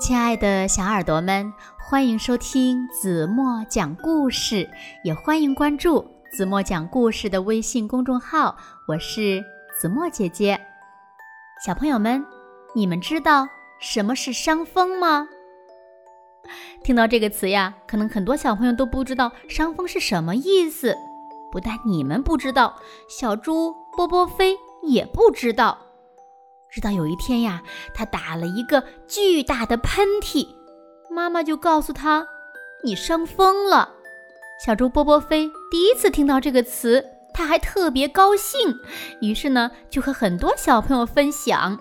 亲爱的小耳朵们，欢迎收听子墨讲故事，也欢迎关注子墨讲故事的微信公众号。我是子墨姐姐。小朋友们，你们知道什么是伤风吗？听到这个词呀，可能很多小朋友都不知道伤风是什么意思。不但你们不知道，小猪波波飞也不知道。直到有一天呀，他打了一个巨大的喷嚏，妈妈就告诉他：“你伤风了。”小猪波波飞第一次听到这个词，他还特别高兴，于是呢，就和很多小朋友分享。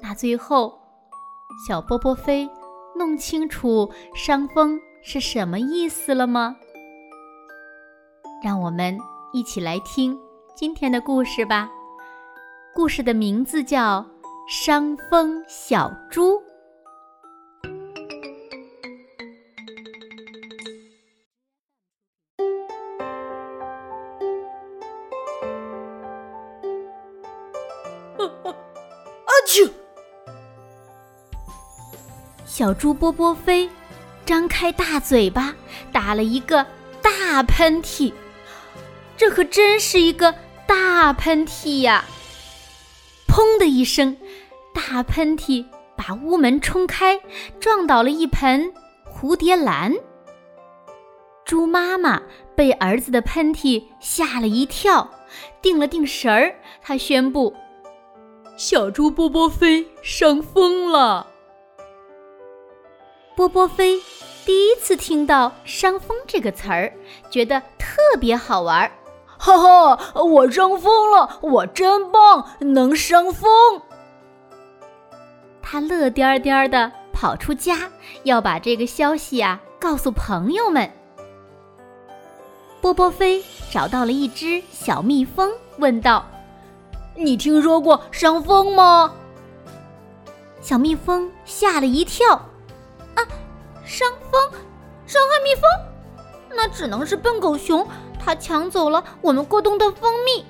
那最后，小波波飞弄清楚伤风是什么意思了吗？让我们一起来听今天的故事吧。故事的名字叫《伤风小猪》。阿嚏！小猪波波飞张开大嘴巴，打了一个大喷嚏。这可真是一个大喷嚏呀！砰的一声，大喷嚏把屋门冲开，撞倒了一盆蝴蝶兰。猪妈妈被儿子的喷嚏吓了一跳，定了定神儿，她宣布：“小猪波波飞伤风了。”波波飞第一次听到“伤风”这个词儿，觉得特别好玩。哈哈，我伤风了，我真棒，能伤风。他乐颠颠的跑出家，要把这个消息啊告诉朋友们。波波飞找到了一只小蜜蜂，问道：“你听说过伤风吗？”小蜜蜂吓了一跳：“啊，伤风，伤害蜜蜂？那只能是笨狗熊。”他抢走了我们过冬的蜂蜜，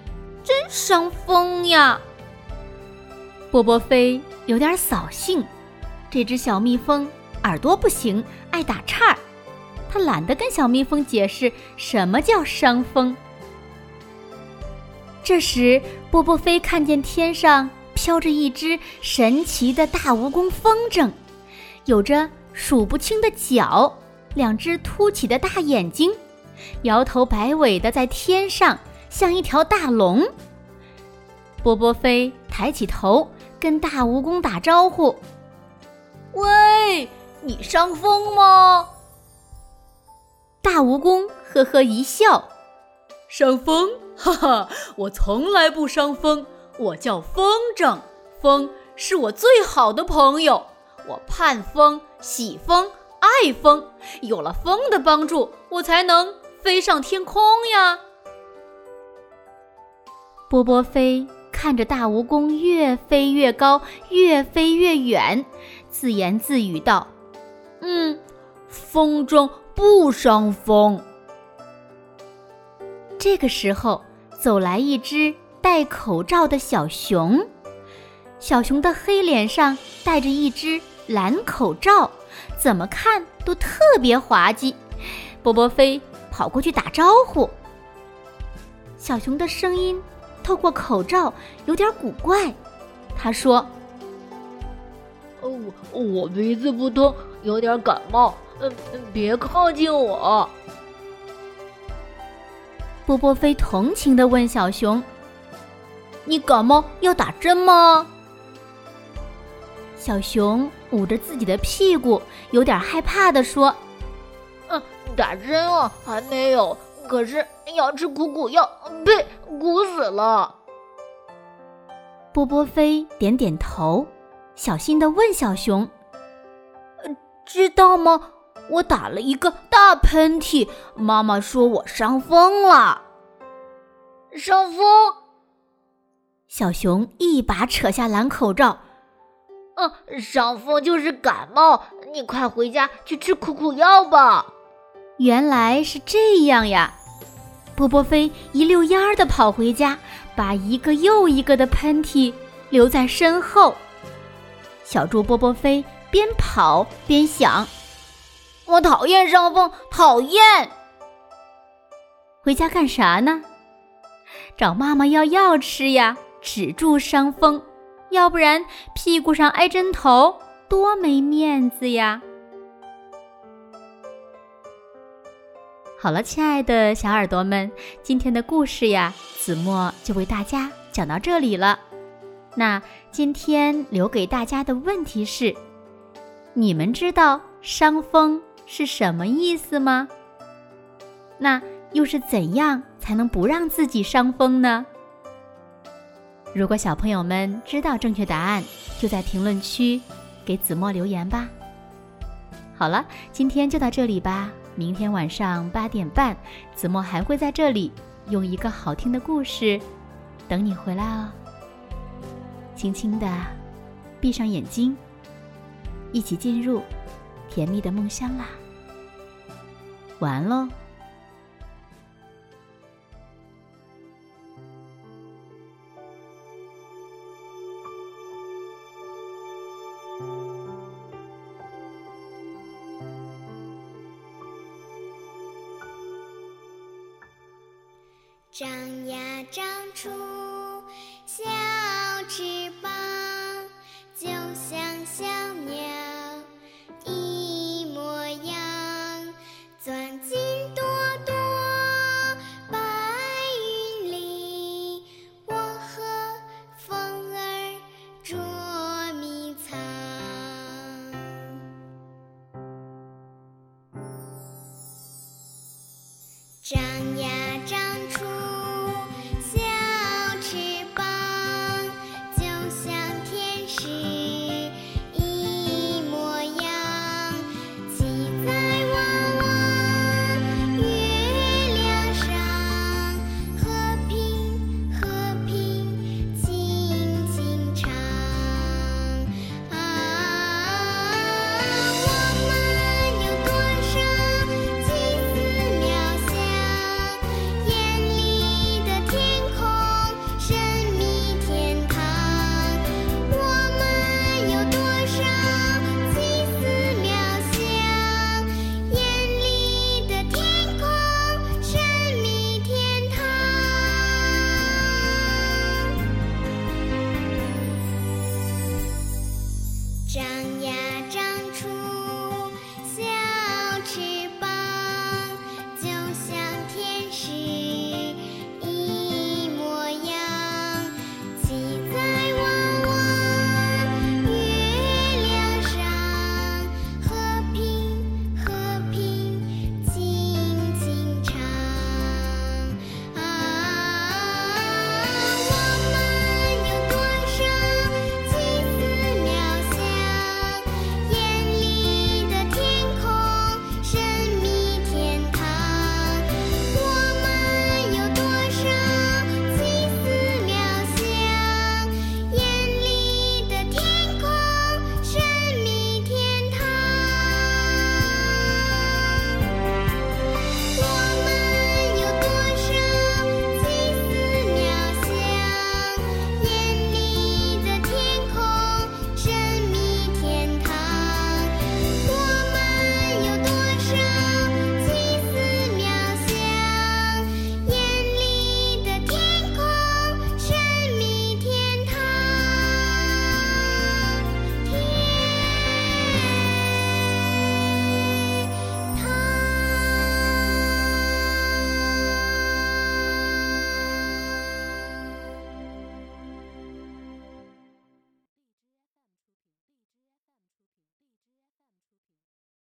真伤风呀！波波飞有点扫兴，这只小蜜蜂耳朵不行，爱打岔儿。他懒得跟小蜜蜂解释什么叫伤风。这时，波波飞看见天上飘着一只神奇的大蜈蚣风筝，有着数不清的脚，两只凸起的大眼睛。摇头摆尾的在天上，像一条大龙。波波飞抬起头，跟大蜈蚣打招呼：“喂，你伤风吗？”大蜈蚣呵呵一笑：“伤风？哈哈，我从来不伤风。我叫风筝，风是我最好的朋友。我盼风、喜风、爱风，有了风的帮助，我才能。”飞上天空呀！波波飞看着大蜈蚣越飞越高，越飞越远，自言自语道：“嗯，风筝不伤风。”这个时候，走来一只戴口罩的小熊。小熊的黑脸上戴着一只蓝口罩，怎么看都特别滑稽。波波飞。跑过去打招呼。小熊的声音透过口罩有点古怪，他说：“哦，我鼻子不通，有点感冒，嗯，别靠近我。”波波飞同情的问小熊：“你感冒要打针吗？”小熊捂着自己的屁股，有点害怕的说。打针了还没有？可是要吃苦苦药，呸，苦死了。波波飞点点头，小心的问小熊：“知道吗？我打了一个大喷嚏，妈妈说我伤风了。”伤风？小熊一把扯下蓝口罩：“嗯，伤风就是感冒，你快回家去吃苦苦药吧。”原来是这样呀！波波飞一溜烟儿的跑回家，把一个又一个的喷嚏留在身后。小猪波波飞边跑边想：“我讨厌伤风，讨厌！回家干啥呢？找妈妈要药吃呀，止住伤风，要不然屁股上挨针头，多没面子呀！”好了，亲爱的小耳朵们，今天的故事呀，子墨就为大家讲到这里了。那今天留给大家的问题是：你们知道伤风是什么意思吗？那又是怎样才能不让自己伤风呢？如果小朋友们知道正确答案，就在评论区给子墨留言吧。好了，今天就到这里吧。明天晚上八点半，子墨还会在这里用一个好听的故事等你回来哦。轻轻的闭上眼睛，一起进入甜蜜的梦乡啦！晚安喽。长呀长出小翅膀